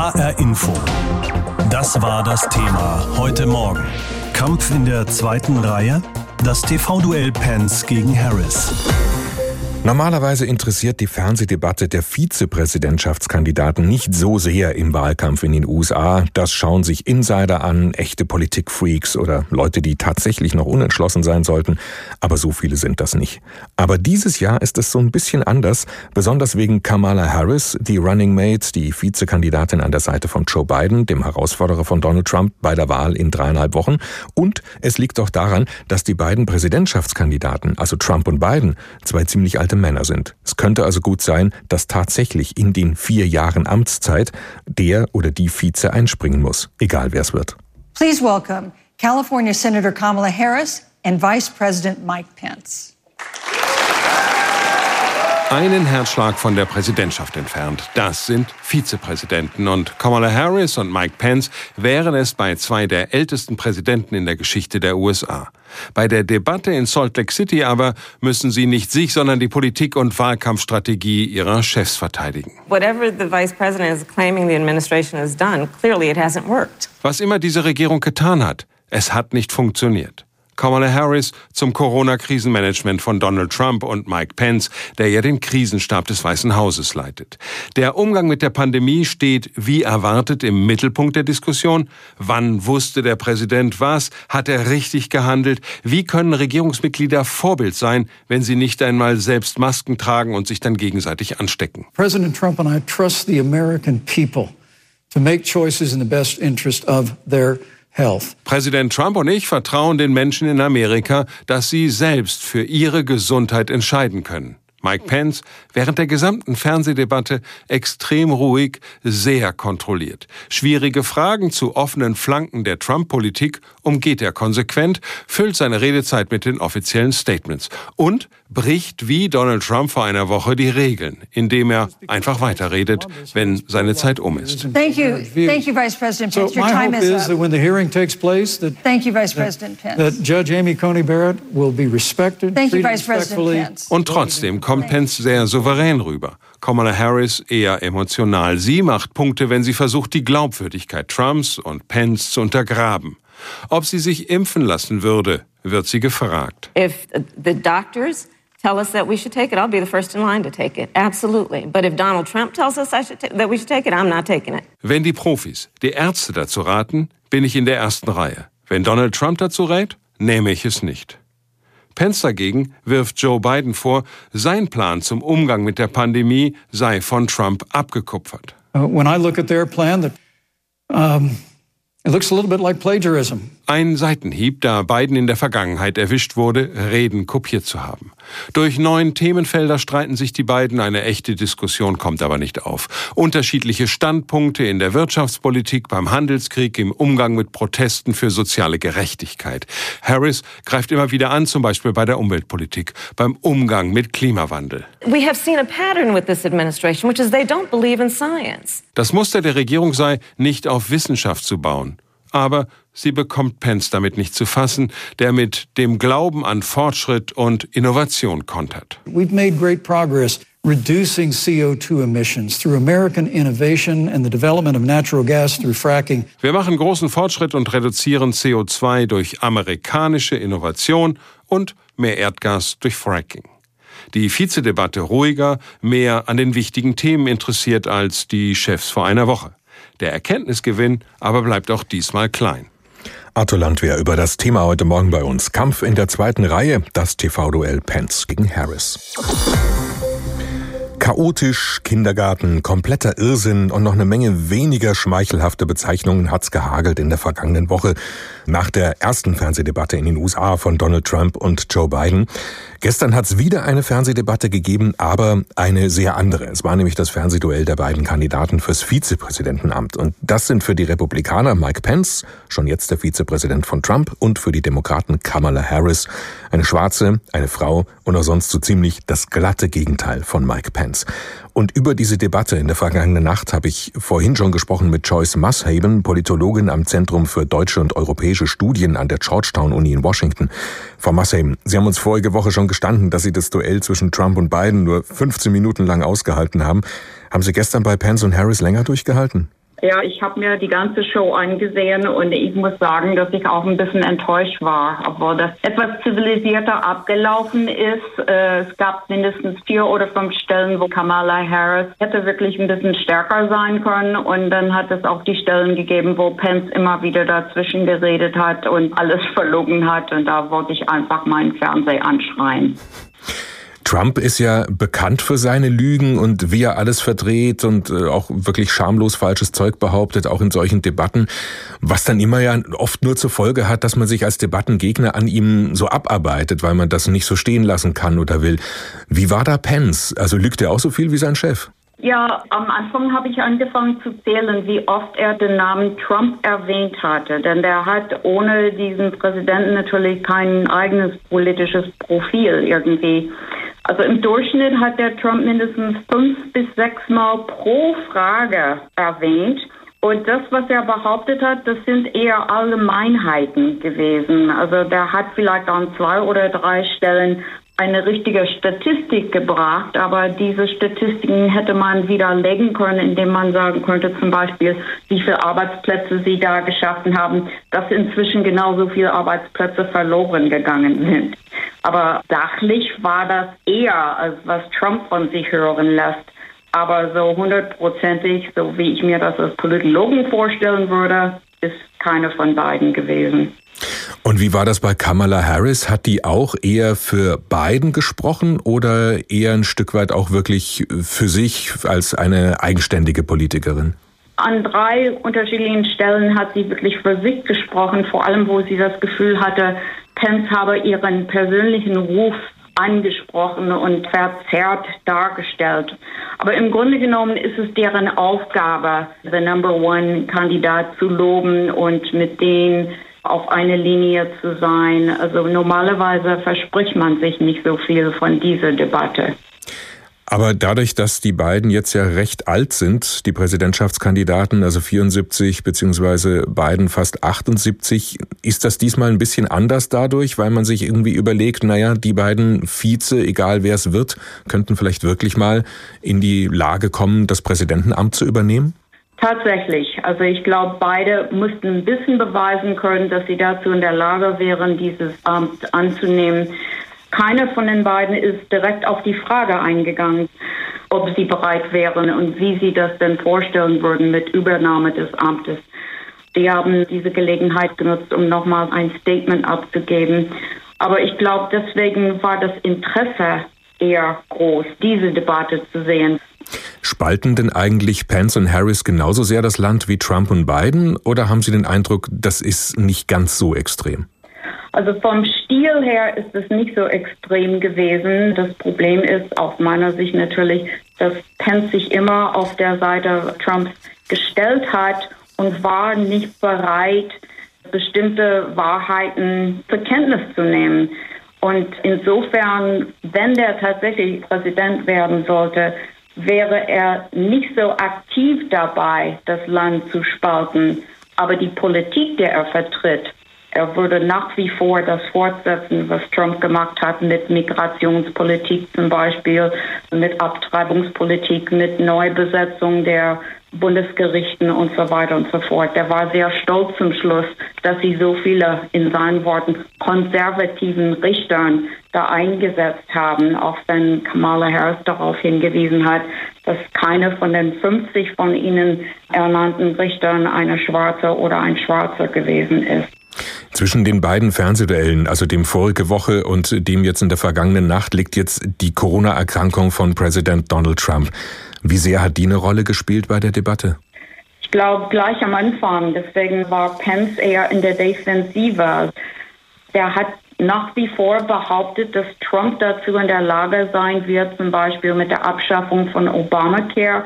HR Info. Das war das Thema heute Morgen. Kampf in der zweiten Reihe. Das TV-Duell Pence gegen Harris. Normalerweise interessiert die Fernsehdebatte der Vizepräsidentschaftskandidaten nicht so sehr im Wahlkampf in den USA. Das schauen sich Insider an, echte Politikfreaks oder Leute, die tatsächlich noch unentschlossen sein sollten. Aber so viele sind das nicht. Aber dieses Jahr ist es so ein bisschen anders, besonders wegen Kamala Harris, die Running Mate, die Vizekandidatin an der Seite von Joe Biden, dem Herausforderer von Donald Trump bei der Wahl in dreieinhalb Wochen. Und es liegt auch daran, dass die beiden Präsidentschaftskandidaten, also Trump und Biden, zwei ziemlich alte Männer sind. Es könnte also gut sein, dass tatsächlich in den vier Jahren Amtszeit der oder die Vize einspringen muss, egal wer es wird. Please welcome California Senator Kamala Harris and Vice President Mike Pence. Einen Herzschlag von der Präsidentschaft entfernt. Das sind Vizepräsidenten. Und Kamala Harris und Mike Pence wären es bei zwei der ältesten Präsidenten in der Geschichte der USA. Bei der Debatte in Salt Lake City aber müssen sie nicht sich, sondern die Politik und Wahlkampfstrategie ihrer Chefs verteidigen. Whatever the vice president is claiming the administration has done, clearly it hasn't worked. Was immer diese Regierung getan hat, es hat nicht funktioniert. Kamala Harris zum Corona-Krisenmanagement von Donald Trump und Mike Pence, der ja den Krisenstab des Weißen Hauses leitet. Der Umgang mit der Pandemie steht wie erwartet im Mittelpunkt der Diskussion. Wann wusste der Präsident was? Hat er richtig gehandelt? Wie können Regierungsmitglieder Vorbild sein, wenn sie nicht einmal selbst Masken tragen und sich dann gegenseitig anstecken? President Trump and I trust the American people to make choices in the best interest of their health. Präsident Trump und ich vertrauen den Menschen in Amerika, dass sie selbst für ihre Gesundheit entscheiden können. Mike Pence während der gesamten Fernsehdebatte extrem ruhig, sehr kontrolliert. Schwierige Fragen zu offenen Flanken der Trump-Politik umgeht er konsequent, füllt seine Redezeit mit den offiziellen Statements und bricht wie Donald Trump vor einer Woche die Regeln, indem er einfach weiterredet, wenn seine Zeit um ist. Thank you. Thank you, Vice President Pence. So Your my time hope is is that up. when the hearing takes place, that, Thank you, Vice President Pence. that Judge Amy Coney Barrett will be respected, Thank you, Vice President. Pence. Und trotzdem kommt Pence sehr souverän rüber. Kamala Harris eher emotional. Sie macht Punkte, wenn sie versucht, die Glaubwürdigkeit Trumps und Pence zu untergraben. Ob sie sich impfen lassen würde, wird sie gefragt. If the doctors tell us that we should take it, I'll be the first in line to take it. Absolutely. But if Donald Trump tells us I should ta- that we should take it, I'm not taking it. Wenn die Profis, die Ärzte dazu raten, bin ich in der ersten Reihe. Wenn Donald Trump dazu rät, nehme ich es nicht. Pence dagegen wirft Joe Biden vor, sein Plan zum Umgang mit der Pandemie sei von Trump abgekupfert. Uh, when I look at their plan, that um, it looks a little bit like plagiarism. Ein Seitenhieb, da Biden in der Vergangenheit erwischt wurde, Reden kopiert zu haben. Durch neun Themenfelder streiten sich die beiden, eine echte Diskussion kommt aber nicht auf. Unterschiedliche Standpunkte in der Wirtschaftspolitik, beim Handelskrieg, im Umgang mit Protesten für soziale Gerechtigkeit. Harris greift immer wieder an, zum Beispiel bei der Umweltpolitik, beim Umgang mit Klimawandel. We have seen a pattern with this administration, which is they don't believe in science. Das Muster der Regierung sei, nicht auf Wissenschaft zu bauen. Aber sie bekommt Pence damit nicht zu fassen, der mit dem Glauben an Fortschritt und Innovation kontert. We've made great progress reducing CO2 emissions through American innovation and the development of natural gas through fracking. Wir machen großen Fortschritt und reduzieren CO2 durch amerikanische Innovation und mehr Erdgas durch Fracking. Die Vizedebatte ruhiger, mehr an den wichtigen Themen interessiert als die Chefs vor einer Woche. Der Erkenntnisgewinn aber bleibt auch diesmal klein. Arthur Landwehr über das Thema heute Morgen bei uns. Kampf in der zweiten Reihe, das TV-Duell Pence gegen Harris. Chaotisch, Kindergarten, kompletter Irrsinn und noch eine Menge weniger schmeichelhafte Bezeichnungen hat's gehagelt in der vergangenen Woche nach der ersten Fernsehdebatte in den USA von Donald Trump und Joe Biden. Gestern hat's wieder eine Fernsehdebatte gegeben, aber eine sehr andere. Es war nämlich das Fernsehduell der beiden Kandidaten fürs Vizepräsidentenamt. Und das sind für die Republikaner Mike Pence, schon jetzt der Vizepräsident von Trump, und für die Demokraten Kamala Harris, eine Schwarze, eine Frau und auch sonst so ziemlich das glatte Gegenteil von Mike Pence. Und über diese Debatte in der vergangenen Nacht habe ich vorhin schon gesprochen mit Joyce Mushaben, Politologin am Zentrum für deutsche und europäische Studien an der Georgetown Uni in Washington. Frau Mushaben, Sie haben uns vorige Woche schon gestanden, dass Sie das Duell zwischen Trump und Biden nur 15 Minuten lang ausgehalten haben. Haben Sie gestern bei Pence und Harris länger durchgehalten? Ja, ich habe mir die ganze Show angesehen und ich muss sagen, dass ich auch ein bisschen enttäuscht war, obwohl das etwas zivilisierter abgelaufen ist. Äh, es gab mindestens vier oder fünf Stellen, wo Kamala Harris hätte wirklich ein bisschen stärker sein können und dann hat es auch die Stellen gegeben, wo Pence immer wieder dazwischen geredet hat und alles verlogen hat und da wollte ich einfach meinen Fernseher anschreien. Trump ist ja bekannt für seine Lügen und wie er alles verdreht und äh, auch wirklich schamlos falsches Zeug behauptet, auch in solchen Debatten, was dann immer ja oft nur zur Folge hat, dass man sich als Debattengegner an ihm so abarbeitet, weil man das nicht so stehen lassen kann oder will. Wie war da Pence? Also lügt er auch so viel wie sein Chef? Ja, am Anfang habe ich angefangen zu zählen, wie oft er den Namen Trump erwähnt hatte. Denn der hat ohne diesen Präsidenten natürlich kein eigenes politisches Profil irgendwie. Also im Durchschnitt hat der Trump mindestens fünf bis sechs Mal pro Frage erwähnt. Und das, was er behauptet hat, das sind eher Allgemeinheiten gewesen. Also der hat vielleicht an zwei oder drei Stellen eine richtige Statistik gebracht, aber diese Statistiken hätte man widerlegen können, indem man sagen könnte zum Beispiel, wie viele Arbeitsplätze sie da geschaffen haben, dass inzwischen genauso viele Arbeitsplätze verloren gegangen sind. Aber sachlich war das eher, als was Trump von sich hören lässt. Aber so hundertprozentig, so wie ich mir das als Politologen vorstellen würde, ist keine von beiden gewesen. Und wie war das bei Kamala Harris? Hat die auch eher für Biden gesprochen oder eher ein Stück weit auch wirklich für sich als eine eigenständige Politikerin? An drei unterschiedlichen Stellen hat sie wirklich für sich gesprochen, vor allem wo sie das Gefühl hatte, Pence habe ihren persönlichen Ruf angesprochen und verzerrt dargestellt. Aber im Grunde genommen ist es deren Aufgabe, the number one Kandidat zu loben und mit denen auf eine Linie zu sein. Also normalerweise verspricht man sich nicht so viel von dieser Debatte. Aber dadurch, dass die beiden jetzt ja recht alt sind, die Präsidentschaftskandidaten, also 74 beziehungsweise Biden fast 78, ist das diesmal ein bisschen anders dadurch, weil man sich irgendwie überlegt, naja, die beiden Vize, egal wer es wird, könnten vielleicht wirklich mal in die Lage kommen, das Präsidentenamt zu übernehmen? Tatsächlich. Also ich glaube, beide mussten ein bisschen beweisen können, dass sie dazu in der Lage wären, dieses Amt anzunehmen. Keiner von den beiden ist direkt auf die Frage eingegangen, ob sie bereit wären und wie sie das denn vorstellen würden mit Übernahme des Amtes. Sie haben diese Gelegenheit genutzt, um nochmal ein Statement abzugeben. Aber ich glaube, deswegen war das Interesse eher groß, diese Debatte zu sehen. Spalten denn eigentlich Pence und Harris genauso sehr das Land wie Trump und Biden oder haben Sie den Eindruck, das ist nicht ganz so extrem? Also vom Stil her ist es nicht so extrem gewesen. Das Problem ist aus meiner Sicht natürlich, dass Pence sich immer auf der Seite Trumps gestellt hat und war nicht bereit, bestimmte Wahrheiten zur Kenntnis zu nehmen. Und insofern, wenn der tatsächlich Präsident werden sollte, wäre er nicht so aktiv dabei, das Land zu spalten. Aber die Politik, die er vertritt, er würde nach wie vor das fortsetzen, was Trump gemacht hat mit Migrationspolitik zum Beispiel, mit Abtreibungspolitik, mit Neubesetzung der Bundesgerichten und so weiter und so fort. Der war sehr stolz zum Schluss, dass sie so viele, in seinen Worten, konservativen Richtern da eingesetzt haben, auch wenn Kamala Harris darauf hingewiesen hat, dass keine von den 50 von ihnen ernannten Richtern eine Schwarze oder ein Schwarzer gewesen ist. Zwischen den beiden Fernsehduellen, also dem vorige Woche und dem jetzt in der vergangenen Nacht, liegt jetzt die Corona-Erkrankung von Präsident Donald Trump. Wie sehr hat die eine Rolle gespielt bei der Debatte? Ich glaube gleich am Anfang. Deswegen war Pence eher in der Defensive. Der hat nach wie vor behauptet, dass Trump dazu in der Lage sein wird, zum Beispiel mit der Abschaffung von Obamacare,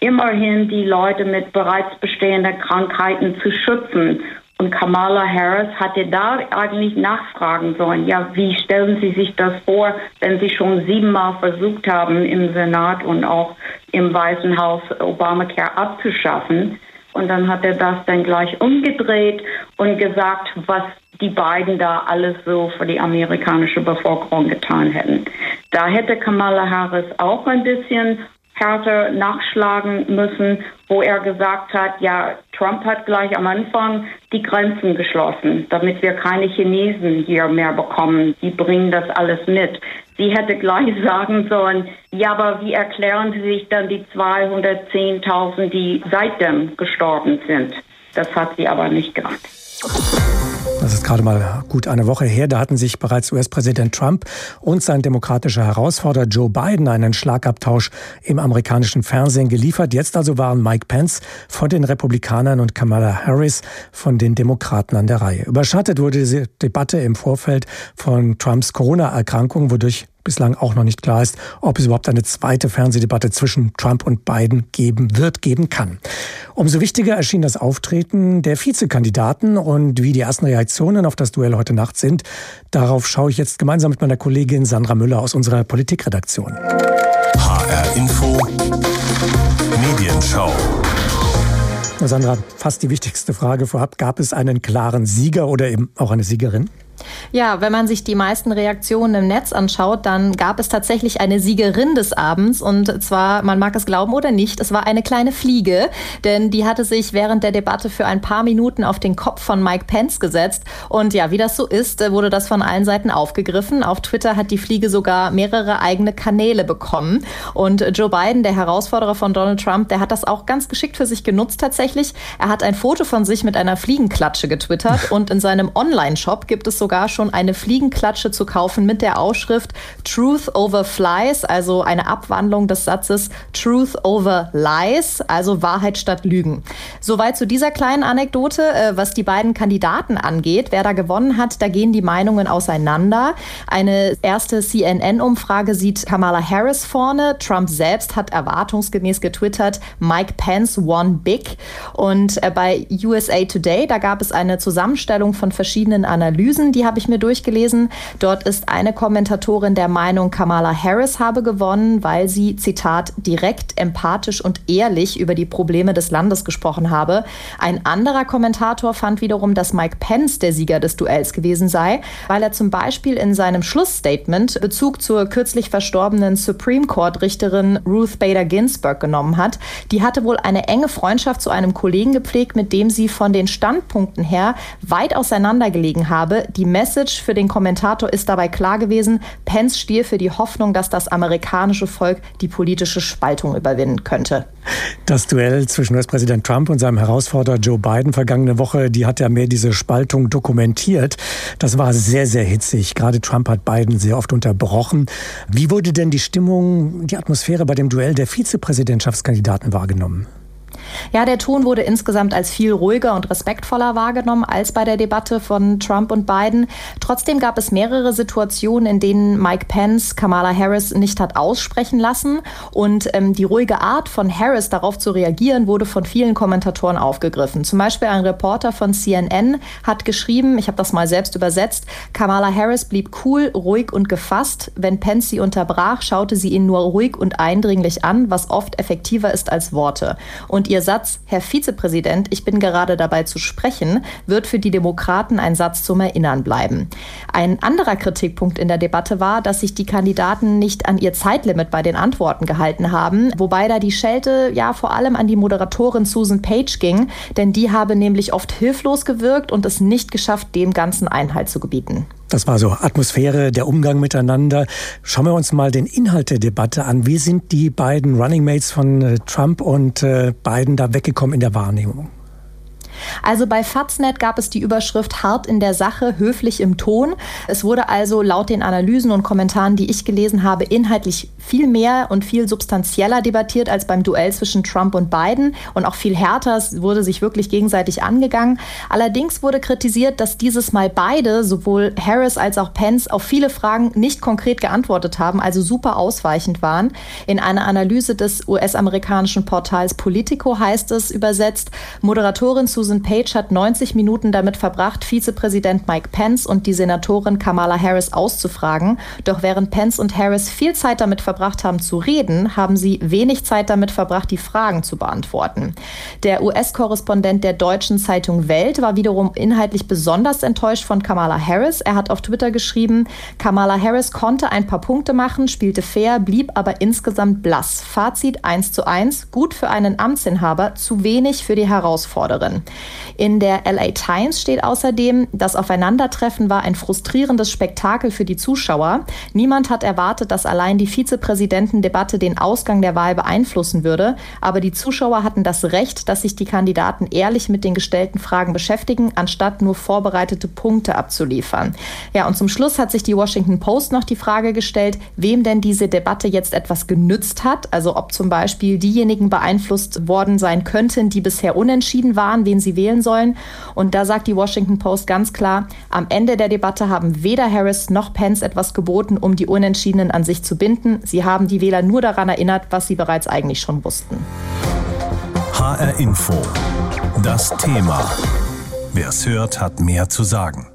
immerhin die Leute mit bereits bestehenden Krankheiten zu schützen. Und Kamala Harris hatte da eigentlich nachfragen sollen, ja, wie stellen Sie sich das vor, wenn Sie schon siebenmal versucht haben, im Senat und auch im Weißen Haus Obamacare abzuschaffen? Und dann hat er das dann gleich umgedreht und gesagt, was die beiden da alles so für die amerikanische Bevölkerung getan hätten. Da hätte Kamala Harris auch ein bisschen härter nachschlagen müssen, wo er gesagt hat, ja, Trump hat gleich am Anfang die Grenzen geschlossen, damit wir keine Chinesen hier mehr bekommen. Die bringen das alles mit. Sie hätte gleich sagen sollen, ja, aber wie erklären Sie sich dann die 210.000, die seitdem gestorben sind? Das hat sie aber nicht gemacht. Das ist gerade mal gut eine Woche her. Da hatten sich bereits US-Präsident Trump und sein demokratischer Herausforderer Joe Biden einen Schlagabtausch im amerikanischen Fernsehen geliefert. Jetzt also waren Mike Pence von den Republikanern und Kamala Harris von den Demokraten an der Reihe. Überschattet wurde diese Debatte im Vorfeld von Trumps Corona-Erkrankung, wodurch bislang auch noch nicht klar ist, ob es überhaupt eine zweite Fernsehdebatte zwischen Trump und Biden geben wird, geben kann. Umso wichtiger erschien das Auftreten der Vizekandidaten und wie die ersten Reaktionen auf das Duell heute Nacht sind. Darauf schaue ich jetzt gemeinsam mit meiner Kollegin Sandra Müller aus unserer Politikredaktion. HR Info Medienschau. Sandra, fast die wichtigste Frage vorab. Gab es einen klaren Sieger oder eben auch eine Siegerin? Ja, wenn man sich die meisten Reaktionen im Netz anschaut, dann gab es tatsächlich eine Siegerin des Abends. Und zwar, man mag es glauben oder nicht, es war eine kleine Fliege, denn die hatte sich während der Debatte für ein paar Minuten auf den Kopf von Mike Pence gesetzt. Und ja, wie das so ist, wurde das von allen Seiten aufgegriffen. Auf Twitter hat die Fliege sogar mehrere eigene Kanäle bekommen. Und Joe Biden, der Herausforderer von Donald Trump, der hat das auch ganz geschickt für sich genutzt tatsächlich. Er hat ein Foto von sich mit einer Fliegenklatsche getwittert und in seinem Online-Shop gibt es sogar sogar schon eine Fliegenklatsche zu kaufen mit der Ausschrift Truth over Flies, also eine Abwandlung des Satzes Truth over Lies, also Wahrheit statt Lügen. Soweit zu dieser kleinen Anekdote, äh, was die beiden Kandidaten angeht. Wer da gewonnen hat, da gehen die Meinungen auseinander. Eine erste CNN-Umfrage sieht Kamala Harris vorne. Trump selbst hat erwartungsgemäß getwittert, Mike Pence won big. Und äh, bei USA Today, da gab es eine Zusammenstellung von verschiedenen Analysen, die habe ich mir durchgelesen. Dort ist eine Kommentatorin der Meinung, Kamala Harris habe gewonnen, weil sie, Zitat, direkt, empathisch und ehrlich über die Probleme des Landes gesprochen habe. Ein anderer Kommentator fand wiederum, dass Mike Pence der Sieger des Duells gewesen sei, weil er zum Beispiel in seinem Schlussstatement Bezug zur kürzlich verstorbenen Supreme Court-Richterin Ruth Bader Ginsburg genommen hat. Die hatte wohl eine enge Freundschaft zu einem Kollegen gepflegt, mit dem sie von den Standpunkten her weit auseinandergelegen habe. Die Message für den Kommentator ist dabei klar gewesen, Pence stehe für die Hoffnung, dass das amerikanische Volk die politische Spaltung überwinden könnte. Das Duell zwischen US-Präsident Trump und seinem Herausforderer Joe Biden vergangene Woche, die hat ja mehr diese Spaltung dokumentiert. Das war sehr, sehr hitzig. Gerade Trump hat Biden sehr oft unterbrochen. Wie wurde denn die Stimmung, die Atmosphäre bei dem Duell der Vizepräsidentschaftskandidaten wahrgenommen? Ja, der Ton wurde insgesamt als viel ruhiger und respektvoller wahrgenommen als bei der Debatte von Trump und Biden. Trotzdem gab es mehrere Situationen, in denen Mike Pence Kamala Harris nicht hat aussprechen lassen. Und ähm, die ruhige Art von Harris darauf zu reagieren, wurde von vielen Kommentatoren aufgegriffen. Zum Beispiel ein Reporter von CNN hat geschrieben, ich habe das mal selbst übersetzt, Kamala Harris blieb cool, ruhig und gefasst. Wenn Pence sie unterbrach, schaute sie ihn nur ruhig und eindringlich an, was oft effektiver ist als Worte. Und ihr Ihr Satz, Herr Vizepräsident, ich bin gerade dabei zu sprechen, wird für die Demokraten ein Satz zum Erinnern bleiben. Ein anderer Kritikpunkt in der Debatte war, dass sich die Kandidaten nicht an ihr Zeitlimit bei den Antworten gehalten haben, wobei da die Schelte ja vor allem an die Moderatorin Susan Page ging, denn die habe nämlich oft hilflos gewirkt und es nicht geschafft, dem Ganzen Einhalt zu gebieten. Das war so Atmosphäre, der Umgang miteinander. Schauen wir uns mal den Inhalt der Debatte an. Wie sind die beiden Running Mates von äh, Trump und äh, Biden da weggekommen in der Wahrnehmung? Also bei Faznet gab es die Überschrift hart in der Sache, höflich im Ton. Es wurde also laut den Analysen und Kommentaren, die ich gelesen habe, inhaltlich viel mehr und viel substanzieller debattiert als beim Duell zwischen Trump und Biden und auch viel härter. Es wurde sich wirklich gegenseitig angegangen. Allerdings wurde kritisiert, dass dieses Mal beide, sowohl Harris als auch Pence, auf viele Fragen nicht konkret geantwortet haben, also super ausweichend waren. In einer Analyse des US-amerikanischen Portals Politico heißt es übersetzt, Moderatorin Susan Susan Page hat 90 Minuten damit verbracht, Vizepräsident Mike Pence und die Senatorin Kamala Harris auszufragen. Doch während Pence und Harris viel Zeit damit verbracht haben zu reden, haben sie wenig Zeit damit verbracht, die Fragen zu beantworten. Der US-Korrespondent der deutschen Zeitung Welt war wiederum inhaltlich besonders enttäuscht von Kamala Harris. Er hat auf Twitter geschrieben, Kamala Harris konnte ein paar Punkte machen, spielte fair, blieb aber insgesamt blass. Fazit 1 zu 1, gut für einen Amtsinhaber, zu wenig für die Herausforderin. In der LA Times steht außerdem, das Aufeinandertreffen war ein frustrierendes Spektakel für die Zuschauer. Niemand hat erwartet, dass allein die Vizepräsidentendebatte den Ausgang der Wahl beeinflussen würde, aber die Zuschauer hatten das Recht, dass sich die Kandidaten ehrlich mit den gestellten Fragen beschäftigen, anstatt nur vorbereitete Punkte abzuliefern. Ja, und zum Schluss hat sich die Washington Post noch die Frage gestellt, wem denn diese Debatte jetzt etwas genützt hat, also ob zum Beispiel diejenigen beeinflusst worden sein könnten, die bisher unentschieden waren, wen sie wählen sollen. Und da sagt die Washington Post ganz klar, am Ende der Debatte haben weder Harris noch Pence etwas geboten, um die Unentschiedenen an sich zu binden. Sie haben die Wähler nur daran erinnert, was sie bereits eigentlich schon wussten. HR Info. Das Thema. Wer es hört, hat mehr zu sagen.